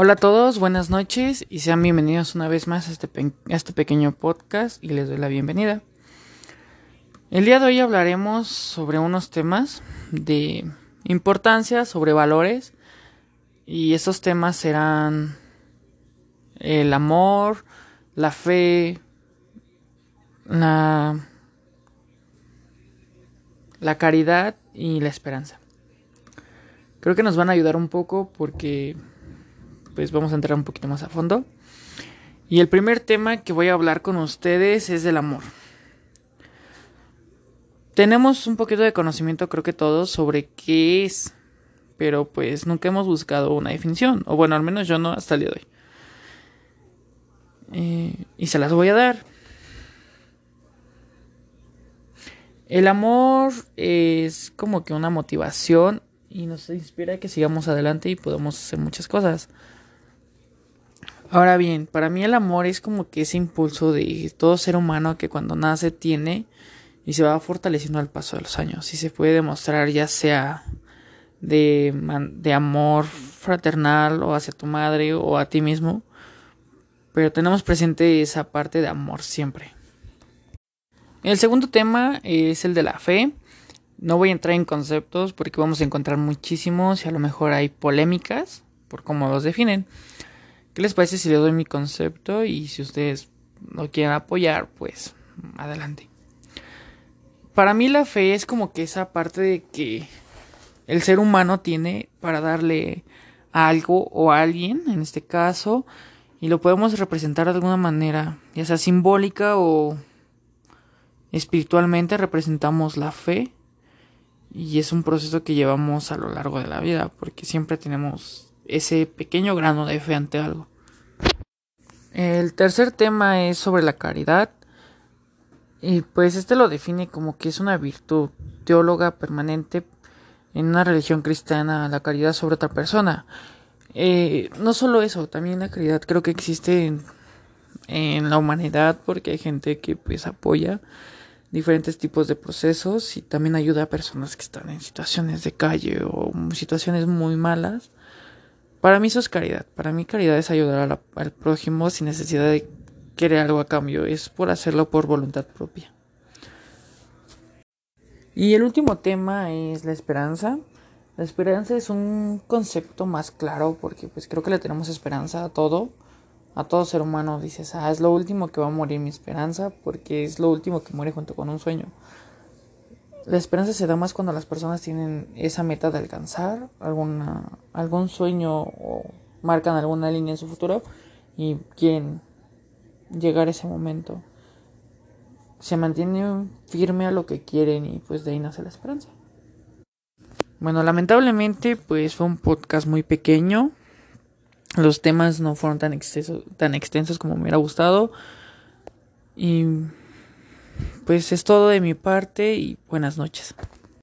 Hola a todos, buenas noches y sean bienvenidos una vez más a este, a este pequeño podcast y les doy la bienvenida. El día de hoy hablaremos sobre unos temas de importancia, sobre valores y esos temas serán el amor, la fe, la, la caridad y la esperanza. Creo que nos van a ayudar un poco porque pues vamos a entrar un poquito más a fondo. Y el primer tema que voy a hablar con ustedes es del amor. Tenemos un poquito de conocimiento, creo que todos, sobre qué es, pero pues nunca hemos buscado una definición, o bueno, al menos yo no hasta el día de hoy. Eh, y se las voy a dar. El amor es como que una motivación y nos inspira a que sigamos adelante y podamos hacer muchas cosas. Ahora bien, para mí el amor es como que ese impulso de todo ser humano que cuando nace tiene y se va fortaleciendo al paso de los años. Y se puede demostrar ya sea de, de amor fraternal o hacia tu madre o a ti mismo. Pero tenemos presente esa parte de amor siempre. El segundo tema es el de la fe. No voy a entrar en conceptos porque vamos a encontrar muchísimos y a lo mejor hay polémicas por cómo los definen. ¿Qué les parece si les doy mi concepto? Y si ustedes lo quieren apoyar, pues adelante. Para mí la fe es como que esa parte de que el ser humano tiene para darle a algo o a alguien, en este caso, y lo podemos representar de alguna manera, ya sea simbólica o espiritualmente representamos la fe y es un proceso que llevamos a lo largo de la vida porque siempre tenemos ese pequeño grano de fe ante algo. El tercer tema es sobre la caridad. Y pues este lo define como que es una virtud teóloga permanente en una religión cristiana, la caridad sobre otra persona. Eh, no solo eso, también la caridad creo que existe en, en, la humanidad porque hay gente que pues apoya diferentes tipos de procesos y también ayuda a personas que están en situaciones de calle o situaciones muy malas para mí eso es caridad. Para mí caridad es ayudar al prójimo sin necesidad de querer algo a cambio. Es por hacerlo por voluntad propia. Y el último tema es la esperanza. La esperanza es un concepto más claro porque pues creo que le tenemos esperanza a todo. A todo ser humano dices, ah, es lo último que va a morir mi esperanza porque es lo último que muere junto con un sueño. La esperanza se da más cuando las personas tienen esa meta de alcanzar alguna, algún sueño o marcan alguna línea en su futuro y quieren llegar a ese momento. Se mantienen firme a lo que quieren y pues de ahí nace la esperanza. Bueno, lamentablemente pues fue un podcast muy pequeño. Los temas no fueron tan, tan extensos como me hubiera gustado. Y pues es todo de mi parte y buenas noches.